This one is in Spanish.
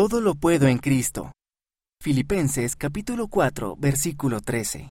Todo lo puedo en Cristo. Filipenses capítulo 4, versículo 13.